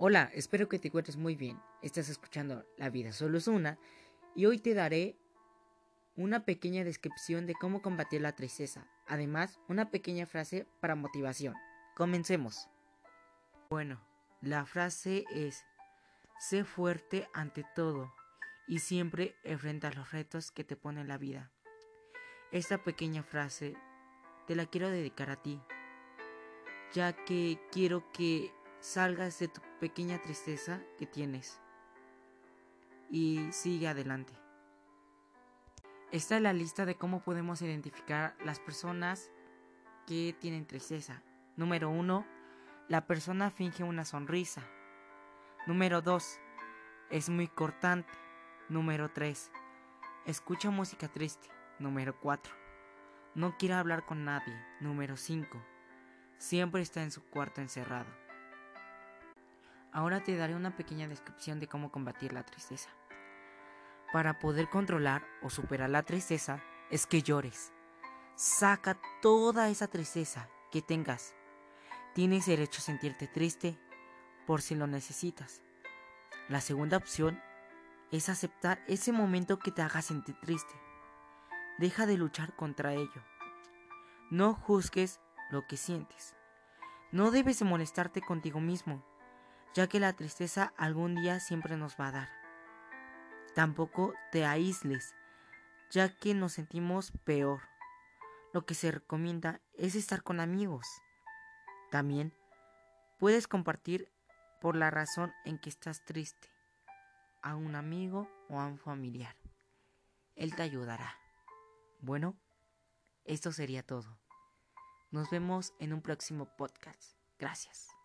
Hola, espero que te encuentres muy bien. Estás escuchando La vida solo es una y hoy te daré una pequeña descripción de cómo combatir la tristeza. Además, una pequeña frase para motivación. Comencemos. Bueno, la frase es, sé fuerte ante todo y siempre enfrenta los retos que te pone la vida. Esta pequeña frase te la quiero dedicar a ti, ya que quiero que salgas de tu pequeña tristeza que tienes y sigue adelante. Esta es la lista de cómo podemos identificar las personas que tienen tristeza. Número 1. La persona finge una sonrisa. Número 2. Es muy cortante. Número 3. Escucha música triste. Número 4. No quiere hablar con nadie. Número 5. Siempre está en su cuarto encerrado. Ahora te daré una pequeña descripción de cómo combatir la tristeza. Para poder controlar o superar la tristeza es que llores. Saca toda esa tristeza que tengas. Tienes derecho a sentirte triste por si lo necesitas. La segunda opción es aceptar ese momento que te haga sentir triste. Deja de luchar contra ello. No juzgues lo que sientes. No debes de molestarte contigo mismo ya que la tristeza algún día siempre nos va a dar. Tampoco te aísles, ya que nos sentimos peor. Lo que se recomienda es estar con amigos. También puedes compartir por la razón en que estás triste a un amigo o a un familiar. Él te ayudará. Bueno, esto sería todo. Nos vemos en un próximo podcast. Gracias.